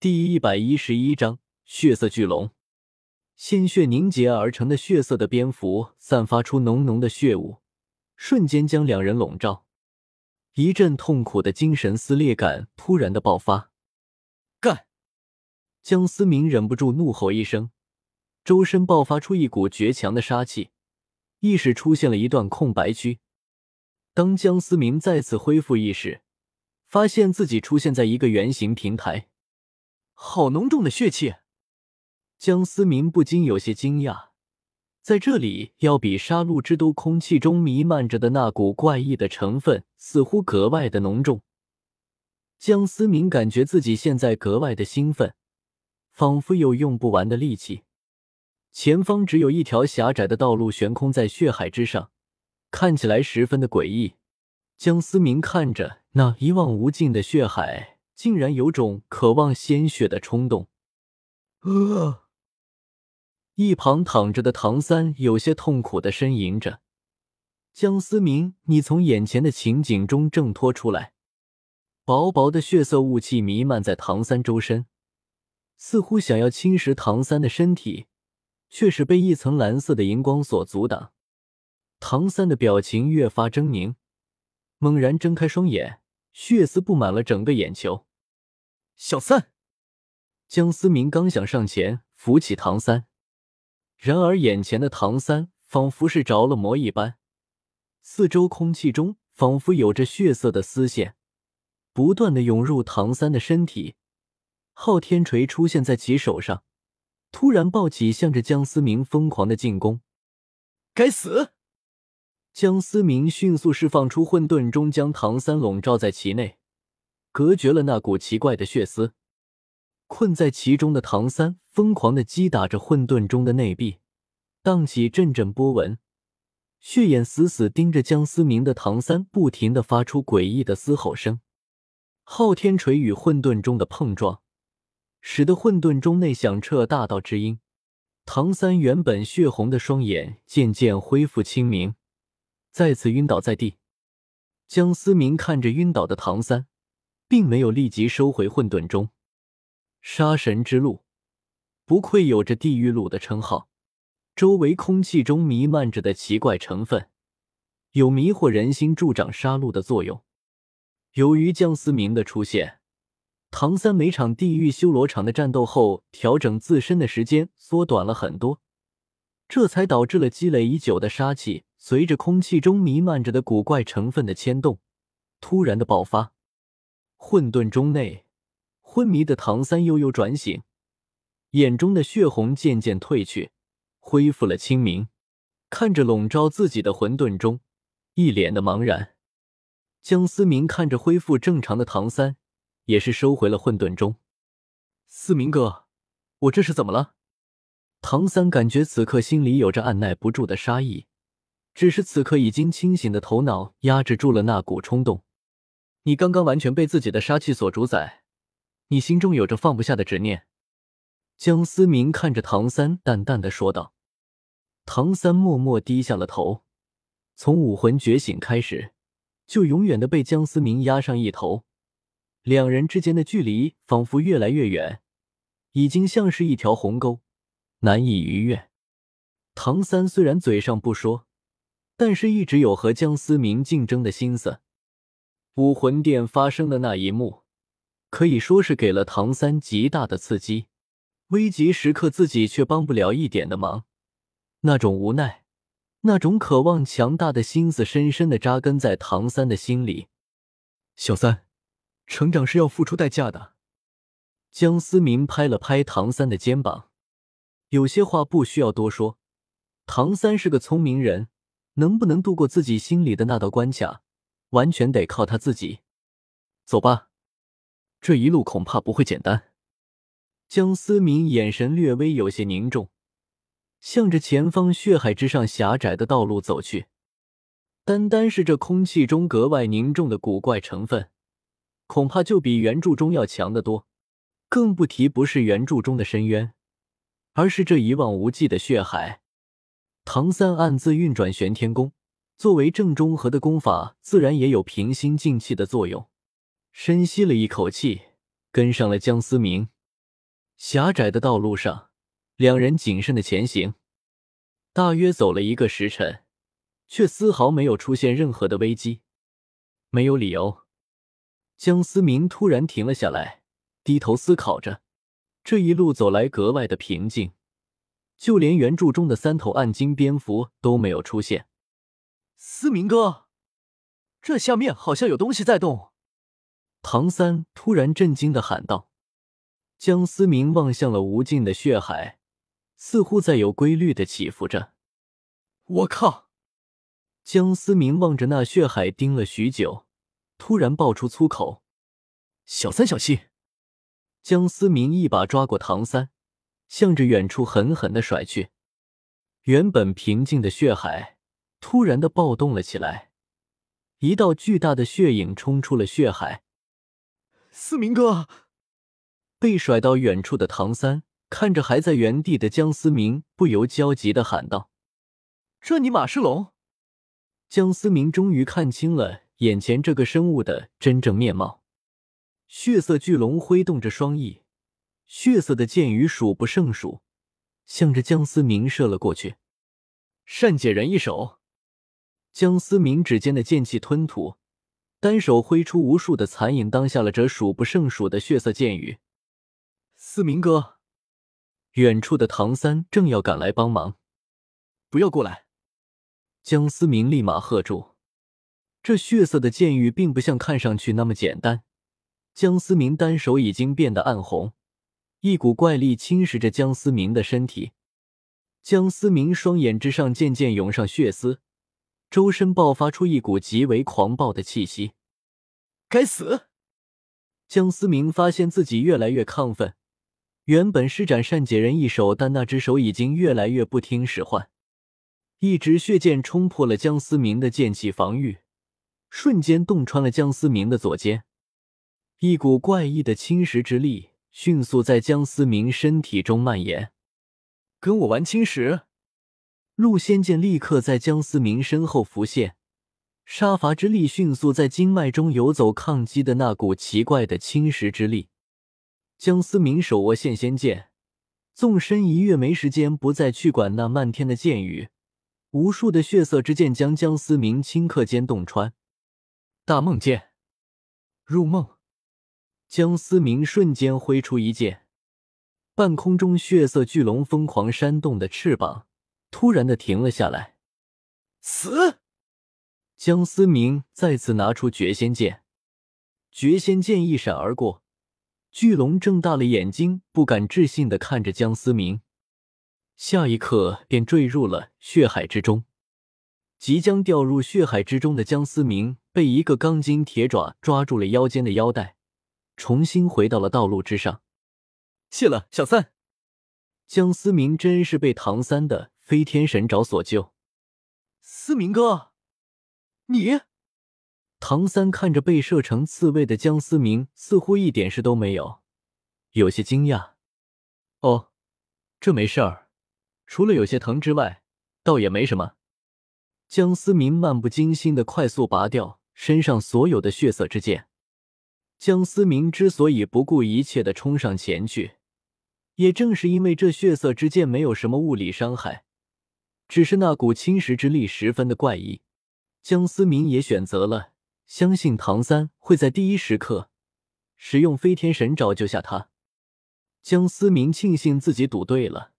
第一百一十一章血色巨龙，鲜血凝结而成的血色的蝙蝠散发出浓浓的血雾，瞬间将两人笼罩。一阵痛苦的精神撕裂感突然的爆发，干！江思明忍不住怒吼一声，周身爆发出一股绝强的杀气，意识出现了一段空白区。当江思明再次恢复意识，发现自己出现在一个圆形平台。好浓重的血气，江思明不禁有些惊讶。在这里，要比杀戮之都空气中弥漫着的那股怪异的成分似乎格外的浓重。江思明感觉自己现在格外的兴奋，仿佛有用不完的力气。前方只有一条狭窄的道路悬空在血海之上，看起来十分的诡异。江思明看着那一望无尽的血海。竟然有种渴望鲜血的冲动。呃，一旁躺着的唐三有些痛苦的呻吟着。江思明，你从眼前的情景中挣脱出来。薄薄的血色雾气弥漫在唐三周身，似乎想要侵蚀唐三的身体，却是被一层蓝色的荧光所阻挡。唐三的表情越发狰狞，猛然睁开双眼，血丝布满了整个眼球。小三，江思明刚想上前扶起唐三，然而眼前的唐三仿佛是着了魔一般，四周空气中仿佛有着血色的丝线，不断的涌入唐三的身体。昊天锤出现在其手上，突然抱起，向着江思明疯狂的进攻。该死！江思明迅速释放出混沌钟，将唐三笼罩在其内。隔绝了那股奇怪的血丝，困在其中的唐三疯狂的击打着混沌中的内壁，荡起阵阵波纹。血眼死死盯着江思明的唐三，不停的发出诡异的嘶吼声。昊天锤与混沌中的碰撞，使得混沌中内响彻大道之音。唐三原本血红的双眼渐渐恢复清明，再次晕倒在地。江思明看着晕倒的唐三。并没有立即收回混沌钟。杀神之路不愧有着地狱路的称号，周围空气中弥漫着的奇怪成分，有迷惑人心、助长杀戮的作用。由于江思明的出现，唐三每场地狱修罗场的战斗后，调整自身的时间缩短了很多，这才导致了积累已久的杀气随着空气中弥漫着的古怪成分的牵动，突然的爆发。混沌中内，昏迷的唐三悠悠转醒，眼中的血红渐渐褪去，恢复了清明。看着笼罩自己的混沌钟，一脸的茫然。江思明看着恢复正常的唐三，也是收回了混沌钟。思明哥，我这是怎么了？唐三感觉此刻心里有着按耐不住的杀意，只是此刻已经清醒的头脑压制住了那股冲动。你刚刚完全被自己的杀气所主宰，你心中有着放不下的执念。江思明看着唐三，淡淡的说道。唐三默默低下了头。从武魂觉醒开始，就永远的被江思明压上一头，两人之间的距离仿佛越来越远，已经像是一条鸿沟，难以逾越。唐三虽然嘴上不说，但是一直有和江思明竞争的心思。武魂殿发生的那一幕，可以说是给了唐三极大的刺激。危急时刻，自己却帮不了一点的忙，那种无奈，那种渴望强大的心思，深深的扎根在唐三的心里。小三，成长是要付出代价的。江思明拍了拍唐三的肩膀，有些话不需要多说。唐三是个聪明人，能不能度过自己心里的那道关卡？完全得靠他自己，走吧，这一路恐怕不会简单。江思明眼神略微有些凝重，向着前方血海之上狭窄的道路走去。单单是这空气中格外凝重的古怪成分，恐怕就比原著中要强得多。更不提不是原著中的深渊，而是这一望无际的血海。唐三暗自运转玄天功。作为正中和的功法，自然也有平心静气的作用。深吸了一口气，跟上了江思明。狭窄的道路上，两人谨慎的前行，大约走了一个时辰，却丝毫没有出现任何的危机。没有理由。江思明突然停了下来，低头思考着。这一路走来格外的平静，就连原著中的三头暗金蝙蝠都没有出现。思明哥，这下面好像有东西在动。唐三突然震惊的喊道。江思明望向了无尽的血海，似乎在有规律的起伏着。我靠！江思明望着那血海盯了许久，突然爆出粗口：“小三小心！”江思明一把抓过唐三，向着远处狠狠的甩去。原本平静的血海突然的暴动了起来，一道巨大的血影冲出了血海。思明哥，被甩到远处的唐三看着还在原地的江思明，不由焦急的喊道：“这尼玛是龙！”江思明终于看清了眼前这个生物的真正面貌。血色巨龙挥动着双翼，血色的箭雨数不胜数，向着江思明射了过去。善解人意手，江思明指尖的剑气吞吐，单手挥出无数的残影，当下了这数不胜数的血色剑雨。思明哥，远处的唐三正要赶来帮忙，不要过来！江思明立马喝住。这血色的剑雨并不像看上去那么简单。江思明单手已经变得暗红，一股怪力侵蚀着江思明的身体。江思明双眼之上渐渐涌上血丝，周身爆发出一股极为狂暴的气息。该死！江思明发现自己越来越亢奋，原本施展善解人意手，但那只手已经越来越不听使唤。一直血剑冲破了江思明的剑气防御，瞬间洞穿了江思明的左肩。一股怪异的侵蚀之力迅速在江思明身体中蔓延。跟我玩侵蚀！陆仙剑立刻在江思明身后浮现，杀伐之力迅速在经脉中游走，抗击的那股奇怪的侵蚀之力。江思明手握现仙剑，纵身一跃，没时间不再去管那漫天的剑雨，无数的血色之剑将江思明顷刻间洞穿。大梦剑，入梦。江思明瞬间挥出一剑，半空中血色巨龙疯狂扇动的翅膀突然的停了下来。死！江思明再次拿出绝仙剑，绝仙剑一闪而过，巨龙睁大了眼睛，不敢置信的看着江思明，下一刻便坠入了血海之中。即将掉入血海之中的江思明被一个钢筋铁爪抓住了腰间的腰带。重新回到了道路之上，谢了，小三。江思明真是被唐三的飞天神爪所救。思明哥，你……唐三看着被射成刺猬的江思明，似乎一点事都没有，有些惊讶。哦，这没事儿，除了有些疼之外，倒也没什么。江思明漫不经心的快速拔掉身上所有的血色之剑。江思明之所以不顾一切的冲上前去，也正是因为这血色之剑没有什么物理伤害，只是那股侵蚀之力十分的怪异。江思明也选择了相信唐三会在第一时刻使用飞天神爪救下他。江思明庆幸自己赌对了，